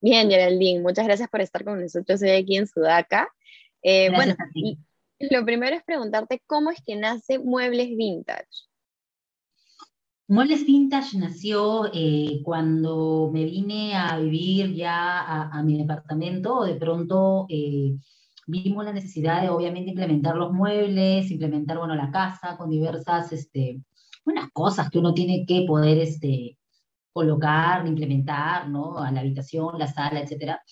Bien, Geraldine, muchas gracias por estar con nosotros hoy aquí en Sudaca. Eh, bueno, lo primero es preguntarte cómo es que nace Muebles Vintage. Muebles Vintage nació eh, cuando me vine a vivir ya a, mi departamento. De pronto eh, vimos la necesidad de, obviamente, implementar los muebles, implementar, bueno, la casa con diversas, este, unas cosas que uno tiene que poder, este, colocar, implementar, ¿no? A la habitación, la sala, etcétera.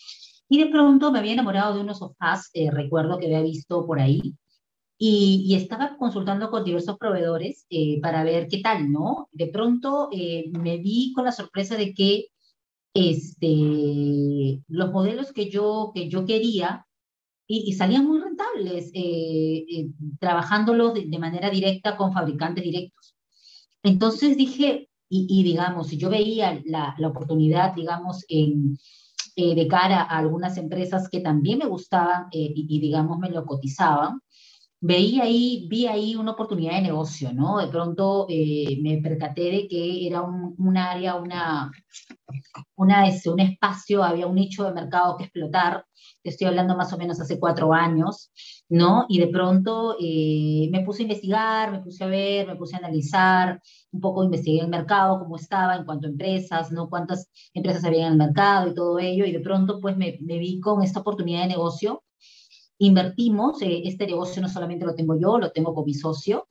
Y de pronto me había enamorado de unos sofás, eh, recuerdo que había visto por ahí, y, estaba consultando con diversos proveedores eh, para ver qué tal, ¿no? De pronto eh, me vi con la sorpresa de que este, los modelos que yo, que yo quería y, salían muy rentables, trabajándolos de, de manera directa con fabricantes directos. Entonces dije, y, digamos, si yo veía la, la oportunidad, digamos, en, eh, de cara a algunas empresas que también me gustaban eh, y, digamos, me lo cotizaban, veía ahí, vi ahí una oportunidad de negocio, ¿no? De pronto eh, me percaté de que era un, un área, una, una, ese, un espacio, había un nicho de mercado que explotar, te estoy hablando más o menos hace cuatro años, ¿no? Y de pronto eh, me puse a investigar, me puse a ver, me puse a analizar, un poco investigué el mercado, cómo estaba en cuanto a empresas, ¿no? Cuántas empresas había en el mercado y todo ello, y de pronto pues me, me vi con esta oportunidad de negocio. Invertimos, eh, este negocio no solamente lo tengo yo, lo tengo con mi socio,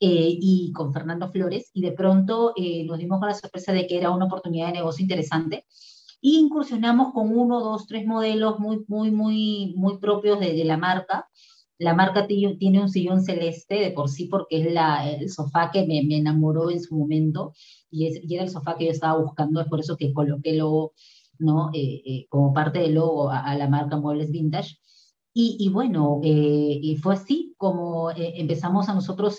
eh, y con Fernando Flores, y de pronto nos dimos con la sorpresa de que era una oportunidad de negocio interesante, y incursionamos con uno, dos, tres modelos muy, muy, muy, muy propios de, de la marca, la marca tiene un sillón celeste de por sí porque es la, el sofá que me, enamoró en su momento y, era el sofá que yo estaba buscando, es por eso que coloqué el logo, ¿no? Eh, eh, como parte del logo a, la marca Muebles Vintage. Y, y bueno, eh, y fue así como empezamos a nosotros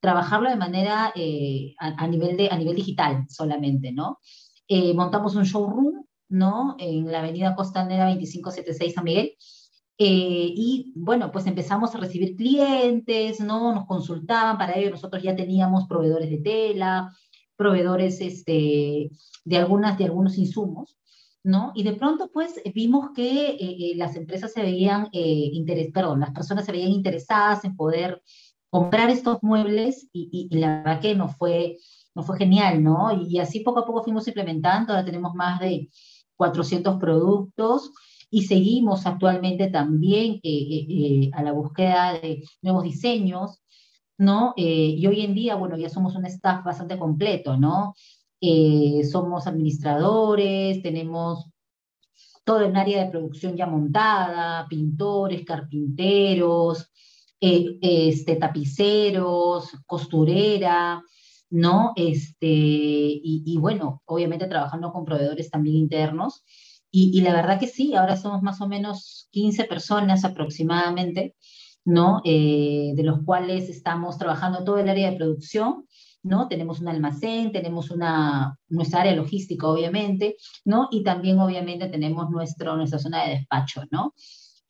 trabajarlo de manera a, a, nivel de, a nivel digital solamente, ¿no? montamos un showroom, ¿no? En la avenida Costanera 2576 San Miguel, eh, y bueno, pues empezamos a recibir clientes, ¿no? Nos consultaban, para ello nosotros ya teníamos proveedores de tela, proveedores este, de, algunas, de algunos insumos, ¿no? Y de pronto pues vimos que eh, eh, las empresas se veían, interes perdón, las personas se veían interesadas en poder comprar estos muebles y, la verdad que nos fue, nos fue genial, ¿no? Y, así poco a poco fuimos implementando, ahora tenemos más de 400 productos y seguimos actualmente también eh, eh, eh, a la búsqueda de nuevos diseños, ¿no? y hoy en día, bueno, ya somos un staff bastante completo, ¿no? somos administradores, tenemos todo un área de producción ya montada, pintores, carpinteros, este, tapiceros, costurera, ¿no? Este, y, y, bueno, obviamente trabajando con proveedores también internos. Y, la verdad que sí, ahora somos más o menos 15 personas aproximadamente, ¿no? Eh, de los cuales estamos trabajando todo el área de producción, ¿no? Tenemos un almacén, tenemos una, nuestra área logística, obviamente, ¿no? Y también, obviamente, tenemos nuestro, nuestra zona de despacho, ¿no?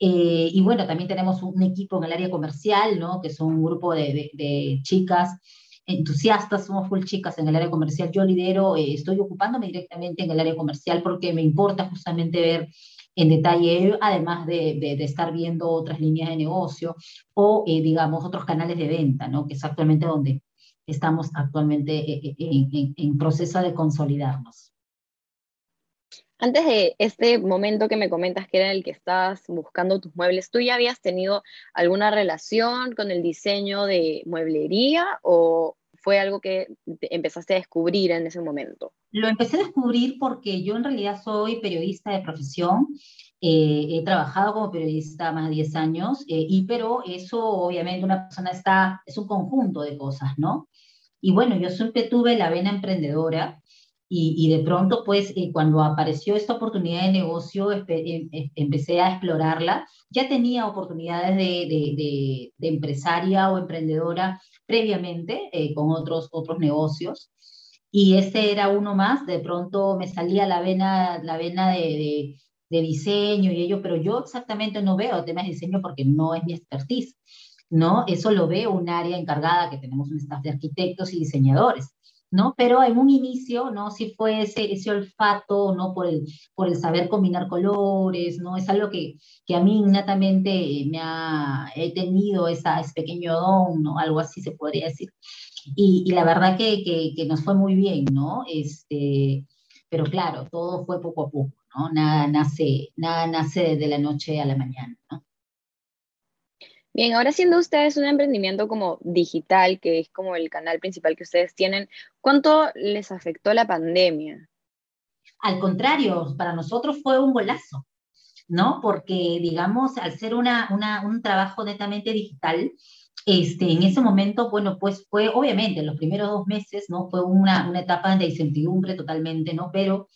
Eh, y bueno, también tenemos un equipo en el área comercial, ¿no? Que son un grupo de, de, de chicas entusiastas, somos full chicas en el área comercial. Yo lidero, eh, estoy ocupándome directamente en el área comercial porque me importa justamente ver en detalle, además de, de, estar viendo otras líneas de negocio o, eh, digamos, otros canales de venta, ¿no? que es actualmente donde estamos actualmente eh, en, en proceso de consolidarnos. Antes de este momento que me comentas que era el que estabas buscando tus muebles, ¿tú ya habías tenido alguna relación con el diseño de mueblería o fue algo que empezaste a descubrir en ese momento? Lo empecé a descubrir porque yo en realidad soy periodista de profesión. Eh, he trabajado como periodista más de 10 años, eh, y pero eso obviamente una persona está, es un conjunto de cosas, ¿no? Y bueno, yo siempre tuve la vena emprendedora y, de pronto, pues, eh, cuando apareció esta oportunidad de negocio, em, em, empecé a explorarla. Ya tenía oportunidades de, de, de, empresaria o emprendedora previamente eh, con otros, otros negocios. Y este era uno más. De pronto me salía la vena, la vena de, de diseño y ello, pero yo exactamente no veo temas de diseño porque no es mi expertise. ¿no? Eso lo veo un área encargada que tenemos un staff de arquitectos y diseñadores. ¿No? Pero en un inicio, ¿no? Sí fue ese, ese olfato, ¿no? Por el, por el saber combinar colores, ¿no? Es algo que, que a mí innatamente me ha, he tenido esa, ese pequeño don, ¿no? Algo así se podría decir. Y, la verdad que, que, que, nos fue muy bien, ¿no? Este, pero claro, todo fue poco a poco, ¿no? Nada nace, nada nace de la noche a la mañana. Bien, ahora siendo ustedes un emprendimiento como digital, que es como el canal principal que ustedes tienen, ¿cuánto les afectó la pandemia? Al contrario, para nosotros fue un golazo, ¿no? Porque, digamos, al ser una, una, un trabajo netamente digital, este, en ese momento, bueno, pues fue, obviamente, los primeros dos meses, ¿no? Fue una, una etapa de incertidumbre totalmente, ¿no? Pero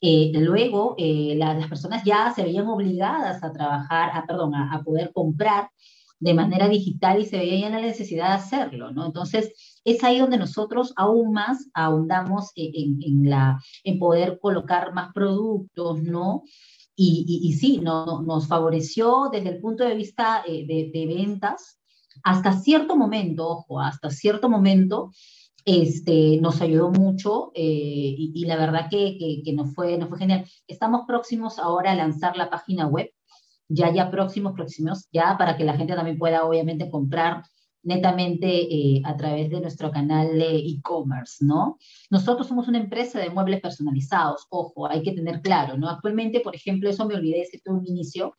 eh, luego eh, las personas ya se veían obligadas a trabajar, a, perdón, a, a poder comprar de manera digital y se veía ya la necesidad de hacerlo, ¿no? Entonces, es ahí donde nosotros aún más ahondamos en, en, la, en poder colocar más productos, ¿no? Y, sí, no, nos favoreció desde el punto de vista eh, de, ventas, hasta cierto momento, ojo, hasta cierto momento, este, nos ayudó mucho eh, y, la verdad que, que, fue, nos fue genial. Estamos próximos ahora a lanzar la página web ya, ya próximos, próximos, ya para que la gente también pueda obviamente comprar netamente eh, a través de nuestro canal de e-commerce, ¿no? Nosotros somos una empresa de muebles personalizados, ojo, hay que tener claro, ¿no? Actualmente, por ejemplo, eso me olvidé de decirte un inicio,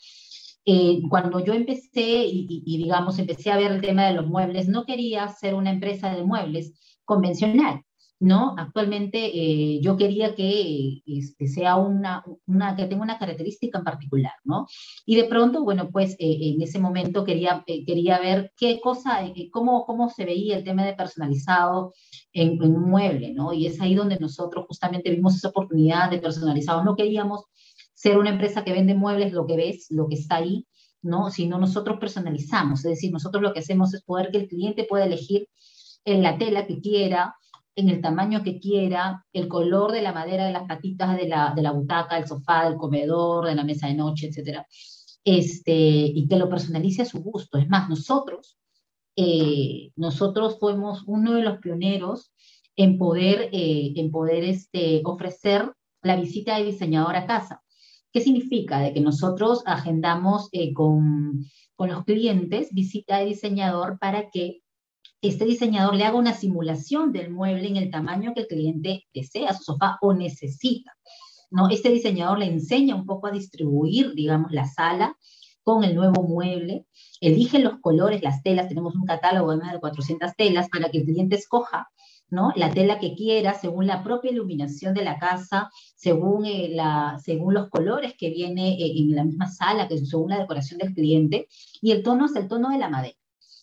eh, cuando yo empecé y, y, y, digamos, empecé a ver el tema de los muebles, no quería ser una empresa de muebles convencional, ¿no? Actualmente eh, yo quería que este, sea una, una, que tenga una característica en particular, ¿no? Y de pronto, bueno, pues eh, en ese momento quería, eh, quería ver qué cosa, eh, cómo, cómo se veía el tema de personalizado en, en, un mueble, ¿no? Y es ahí donde nosotros justamente vimos esa oportunidad de personalizado. No queríamos ser una empresa que vende muebles, lo que ves, lo que está ahí, ¿no? Sino nosotros personalizamos, es decir, nosotros lo que hacemos es poder que el cliente pueda elegir en la tela que quiera, en el tamaño que quiera, el color de la madera de las patitas de la, de la butaca, el sofá, del comedor, de la mesa de noche, etc. Este, y que lo personalice a su gusto. Es más, nosotros, eh, nosotros fuimos uno de los pioneros en poder, eh, en poder este, ofrecer la visita de diseñador a casa. ¿Qué significa? De que nosotros agendamos eh, con, con los clientes visita de diseñador para que este diseñador le haga una simulación del mueble en el tamaño que el cliente desea, su sofá o necesita. ¿no? Este diseñador le enseña un poco a distribuir, digamos, la sala con el nuevo mueble, elige los colores, las telas, tenemos un catálogo de más de 400 telas para que el cliente escoja ¿no? La tela que quiera, según la propia iluminación de la casa, según, eh, la, según los colores que viene eh, en la misma sala, que según la decoración del cliente, y el tono es el tono de la madera.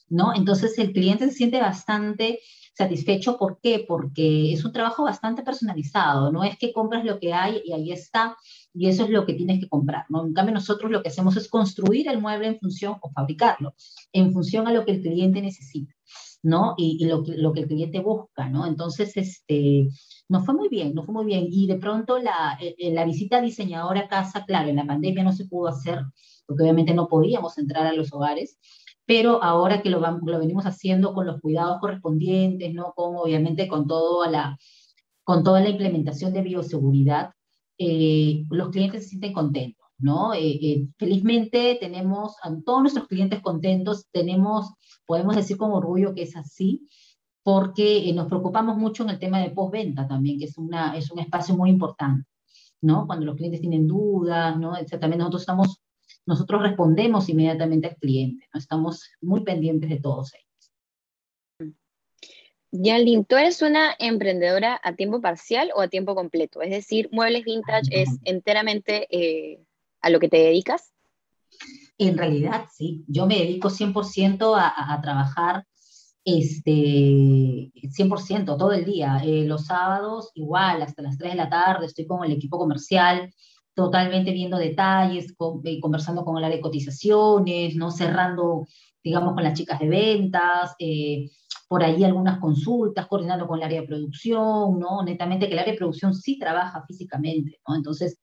¿No? Entonces el cliente se siente bastante satisfecho. ¿Por qué? Porque es un trabajo bastante personalizado, no es que compras lo que hay y ahí está y eso es lo que tienes que comprar, ¿no? En cambio nosotros lo que hacemos es construir el mueble en función o fabricarlo en función a lo que el cliente necesita. ¿no? Y, lo, que, lo que el cliente busca, ¿no? Entonces, este, nos fue muy bien, nos fue muy bien. Y de pronto la, eh, eh, la visita diseñadora a casa, claro, en la pandemia no se pudo hacer, porque obviamente no podíamos entrar a los hogares, pero ahora que lo, vamos, lo venimos haciendo con los cuidados correspondientes, ¿no? Con, obviamente con, todo la, con toda la implementación de bioseguridad, eh, los clientes se sienten contentos, ¿no? Eh, eh, felizmente tenemos a todos nuestros clientes contentos, tenemos, podemos decir con orgullo que es así, porque nos preocupamos mucho en el tema de postventa también, que es, una, es un espacio muy importante, ¿no? Cuando los clientes tienen dudas, ¿no? También nosotros estamos nosotros respondemos inmediatamente al cliente, ¿no? estamos muy pendientes de todos ellos. Yalin, ¿tú eres una emprendedora a tiempo parcial o a tiempo completo? Es decir, Muebles Vintage es enteramente eh, a lo que te dedicas. En realidad, sí. Yo me dedico 100% a, a, trabajar este, 100% todo el día. Eh, los sábados, igual, hasta las 3 de la tarde, estoy con el equipo comercial totalmente viendo detalles, eh, conversando con el área de cotizaciones, ¿no? cerrando, digamos, con las chicas de ventas, eh, por ahí algunas consultas, coordinando con el área de producción, ¿no? Netamente que el área de producción sí trabaja físicamente, ¿no? Entonces,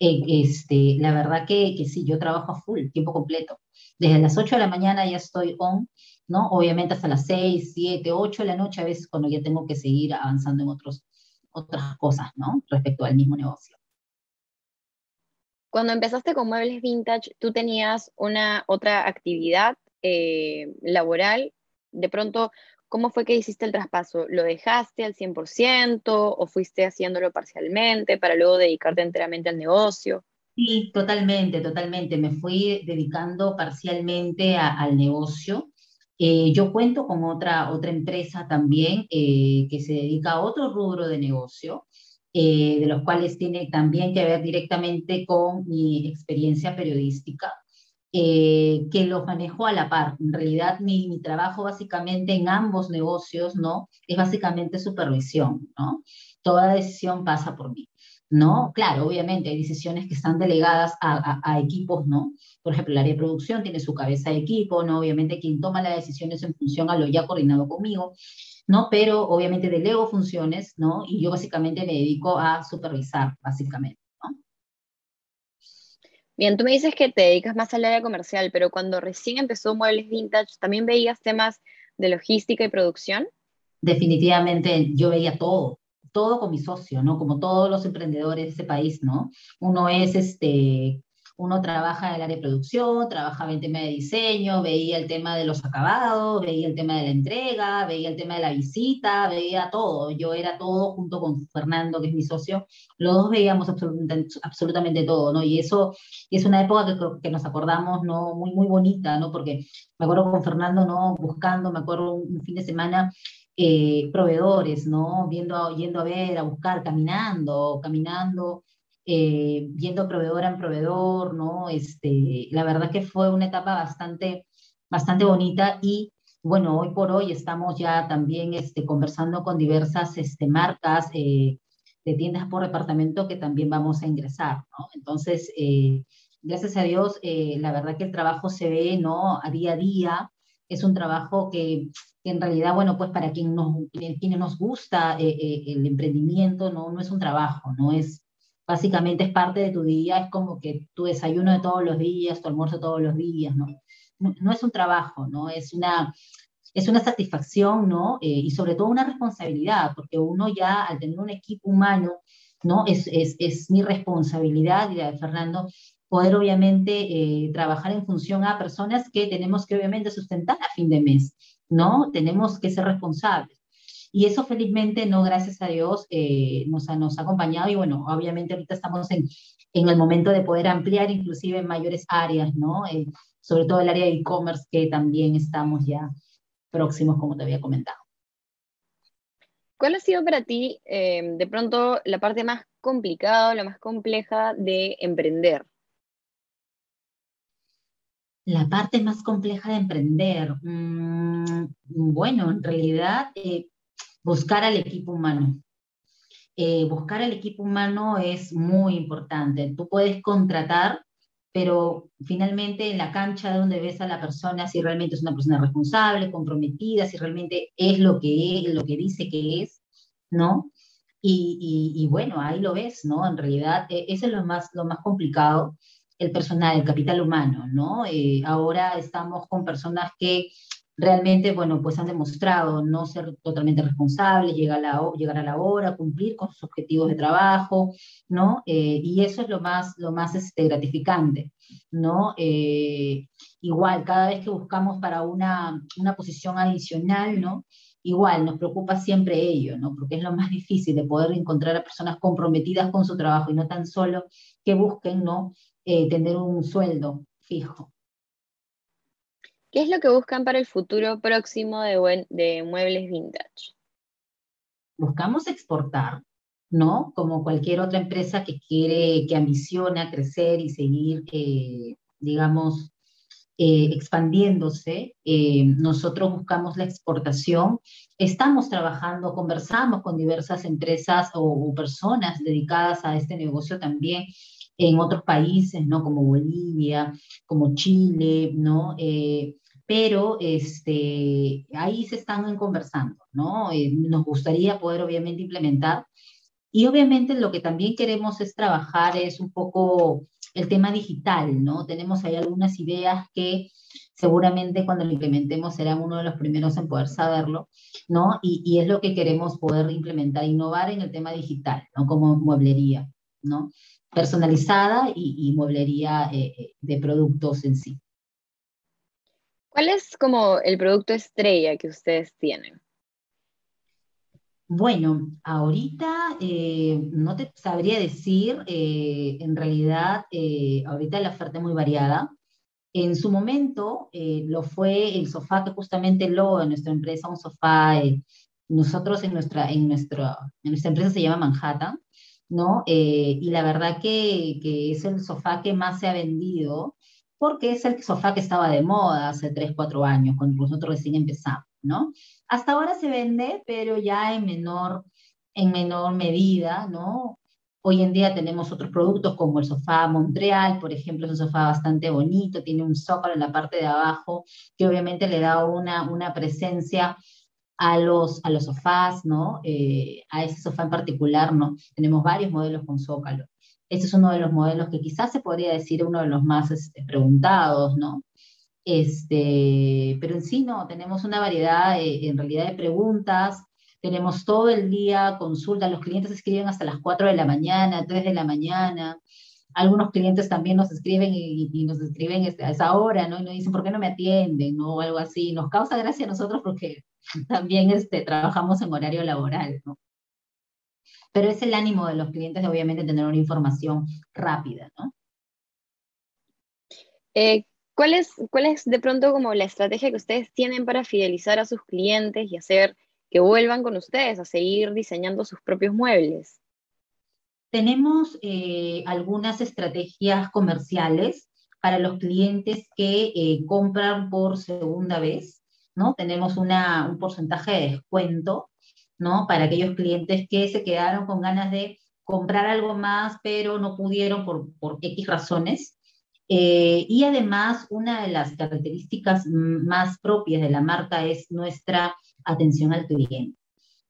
eh, este, la verdad que, que, sí, yo trabajo a full, tiempo completo. Desde las 8 de la mañana ya estoy on ¿no? Obviamente hasta las 6, 7, 8 de la noche, a veces cuando ya tengo que seguir avanzando en otros, otras cosas, ¿no? Respecto al mismo negocio. Cuando empezaste con muebles vintage, ¿tú tenías una otra actividad eh, laboral? De pronto, ¿cómo fue que hiciste el traspaso? ¿Lo dejaste al 100% o fuiste haciéndolo parcialmente para luego dedicarte enteramente al negocio? Sí, totalmente, totalmente. Me fui dedicando parcialmente al negocio. Eh, yo cuento con otra, otra empresa también eh, que se dedica a otro rubro de negocio, eh, de los cuales tiene también que ver directamente con mi experiencia periodística, que los manejo a la par. En realidad, mi, mi, trabajo básicamente en ambos negocios, ¿no? Es básicamente supervisión, ¿no? Toda decisión pasa por mí. ¿no? Claro, obviamente hay decisiones que están delegadas a, equipos, ¿no? Por ejemplo, el área de producción tiene su cabeza de equipo, ¿no? Obviamente quien toma las decisiones en función a lo ya coordinado conmigo, ¿no? Pero obviamente delego funciones, ¿no? Y yo básicamente me dedico a supervisar, básicamente, ¿no? Bien, tú me dices que te dedicas más al área comercial, pero cuando recién empezó Muebles Vintage, ¿también veías temas de logística y producción? Definitivamente yo veía todo, todo con mi socio, ¿no? Como todos los emprendedores de ese país, ¿no? Uno es, este, uno trabaja en el área de producción, trabajaba en tema de diseño, veía el tema de los acabados, veía el tema de la entrega, veía el tema de la visita, veía todo. Yo era todo junto con Fernando, que es mi socio. Los dos veíamos absolutamente, absolutamente todo, ¿no? Y eso es una época que, que nos acordamos, ¿no? Muy, muy bonita, ¿no? Porque me acuerdo con Fernando, ¿no? Buscando, me acuerdo un fin de semana eh, proveedores, ¿no? Viendo, yendo a ver, a buscar, caminando, caminando, eh, yendo proveedor en proveedor, ¿no? Este, la verdad que fue una etapa bastante, bastante bonita y bueno, hoy por hoy estamos ya también este, conversando con diversas este, marcas eh, de tiendas por departamento que también vamos a ingresar, ¿no? Entonces, gracias a Dios, la verdad que el trabajo se ve, ¿no? A día a día, es un trabajo que que en realidad, bueno, pues para quien nos, quienes nos gusta eh, eh, el emprendimiento, ¿no? no es un trabajo, no es, básicamente es parte de tu día, es como que tu desayuno de todos los días, tu almuerzo todos los días, ¿no? No, es un trabajo, ¿no? Es una, es una satisfacción, ¿no? Eh, y sobre todo una responsabilidad, porque uno ya al tener un equipo humano, ¿no? Es, es, es mi responsabilidad y de Fernando, poder obviamente trabajar en función a personas que tenemos que obviamente sustentar a fin de mes. ¿no? Tenemos que ser responsables. Y eso felizmente, no, gracias a Dios, eh, nos, ha, nos ha acompañado y bueno, obviamente ahorita estamos en, en el momento de poder ampliar inclusive en mayores áreas, ¿no? Eh, sobre todo el área de e-commerce que también estamos ya próximos, como te había comentado. ¿Cuál ha sido para ti eh, de pronto la parte más complicada, la más compleja de emprender? La parte más compleja de emprender, mm, bueno, en realidad eh, buscar al equipo humano. Eh, buscar al equipo humano es muy importante. Tú puedes contratar, pero finalmente en la cancha donde ves a la persona, si realmente es una persona responsable, comprometida, si realmente es lo que es, lo que dice que es, ¿no? Y, y bueno, ahí lo ves, ¿no? En realidad, e, eso es lo más, lo más complicado el personal, el capital humano, ¿no? Eh, ahora estamos con personas que realmente, bueno, pues han demostrado no ser totalmente responsables, llegar a la, llegar a la hora, cumplir con sus objetivos de trabajo, ¿no? Eh, y eso es lo más, lo más este, gratificante, ¿no? Eh, igual, cada vez que buscamos para una, una posición adicional, ¿no? Igual, nos preocupa siempre ello, ¿no? Porque es lo más difícil de poder encontrar a personas comprometidas con su trabajo y no tan solo que busquen, ¿no? Eh, tener un sueldo fijo. ¿Qué es lo que buscan para el futuro próximo de, muebles vintage? Buscamos exportar, ¿no? Como cualquier otra empresa que quiere, que ambiciona crecer y seguir, eh, digamos, eh, expandiéndose. nosotros buscamos la exportación. Estamos trabajando, conversamos con diversas empresas o, personas dedicadas a este negocio también en otros países, ¿no? Como Bolivia, como Chile, ¿no? Eh, pero este, ahí se están conversando, ¿no? Eh, nos gustaría poder obviamente implementar. Y obviamente lo que también queremos es trabajar es un poco el tema digital, ¿no? Tenemos ahí algunas ideas que seguramente cuando lo implementemos serán uno de los primeros en poder saberlo, ¿no? Y, es lo que queremos poder implementar, innovar en el tema digital, ¿no? Como mueblería, ¿no? Personalizada y, mueblería eh, eh, de productos en sí. ¿Cuál es como el producto estrella que ustedes tienen? Bueno, ahorita eh, no te sabría decir, en realidad, ahorita la oferta es muy variada. En su momento eh, lo fue el sofá que justamente lo de nuestra empresa, un sofá, eh, nosotros en nuestra, en, nuestra, en nuestra empresa se llama Manhattan, ¿no? Eh, y la verdad que, que, es el sofá que más se ha vendido porque es el sofá que estaba de moda hace 3, 4 años, cuando nosotros recién empezamos, ¿no? Hasta ahora se vende, pero ya en menor, en menor medida, ¿no? Hoy en día tenemos otros productos como el sofá Montreal, por ejemplo, es un sofá bastante bonito, tiene un zócalo en la parte de abajo que obviamente le da una, una presencia a los, a los sofás, ¿no? Eh, a ese sofá en particular, ¿no? Tenemos varios modelos con zócalo. Este es uno de los modelos que quizás se podría decir uno de los más este, preguntados, ¿no? Este, pero en sí no, tenemos una variedad eh, en realidad de preguntas, tenemos todo el día consulta, los clientes escriben hasta las 4 de la mañana, 3 de la mañana. Algunos clientes también nos escriben y, nos escriben este, a esa hora, ¿no? Y nos dicen, ¿por qué no me atienden? ¿no? O algo así. Nos causa gracia a nosotros porque también este, trabajamos en horario laboral, ¿no? Pero es el ánimo de los clientes de obviamente tener una información rápida, ¿no? Eh, ¿cuál, es, ¿Cuál es de pronto como la estrategia que ustedes tienen para fidelizar a sus clientes y hacer que vuelvan con ustedes a seguir diseñando sus propios muebles? Tenemos eh, algunas estrategias comerciales para los clientes que eh, compran por segunda vez, ¿no? Tenemos una, un porcentaje de descuento, Para aquellos clientes que se quedaron con ganas de comprar algo más, pero no pudieron por, por X razones. Eh, y además, una de las características más propias de la marca es nuestra atención al cliente.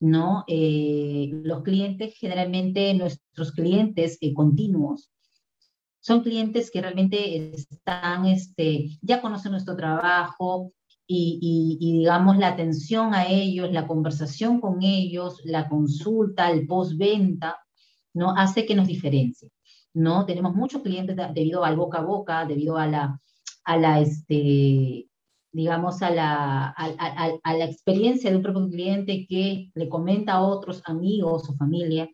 ¿no? Eh, los clientes, generalmente nuestros clientes eh, continuos, son clientes que realmente están, este, ya conocen nuestro trabajo y, digamos la atención a ellos, la conversación con ellos, la consulta, el postventa, ¿no? Hace que nos diferencie, ¿no? Tenemos muchos clientes debido al boca a boca, debido a la, a la, este, digamos, a la, a, la experiencia de un propio cliente que le comenta a otros amigos o familia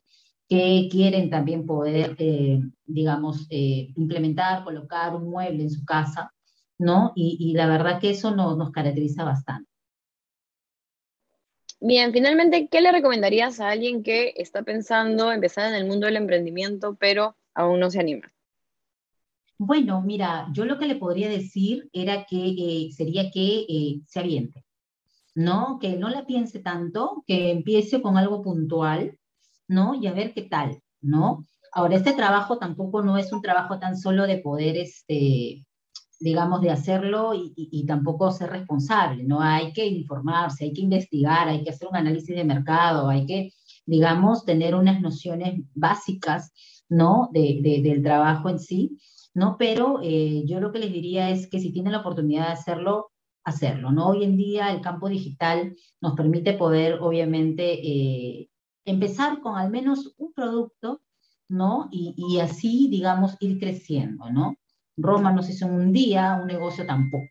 que quieren también poder, eh, digamos, eh, implementar, colocar un mueble en su casa, ¿no? Y, la verdad que eso nos caracteriza bastante. Bien, finalmente, ¿qué le recomendarías a alguien que está pensando empezar en el mundo del emprendimiento, pero aún no se anima? Bueno, mira, yo lo que le podría decir era que eh, sería que eh, se aviente, ¿no? Que no la piense tanto, que empiece con algo puntual, ¿no? Y a ver qué tal, ¿no? Ahora, este trabajo tampoco no es un trabajo tan solo de poder, este, digamos, de hacerlo y, y, tampoco ser responsable, ¿no? Hay que informarse, hay que investigar, hay que hacer un análisis de mercado, hay que, digamos, tener unas nociones básicas, ¿no? De, de, del trabajo en sí ¿no? Pero eh, yo lo que les diría es que si tienen la oportunidad de hacerlo, hacerlo, ¿no? Hoy en día el campo digital nos permite poder, obviamente, eh, empezar con al menos un producto, ¿no? Y, así, digamos, ir creciendo, ¿no? Roma no se hizo en un día, un negocio tampoco.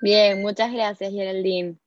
Bien, muchas gracias, Geraldine.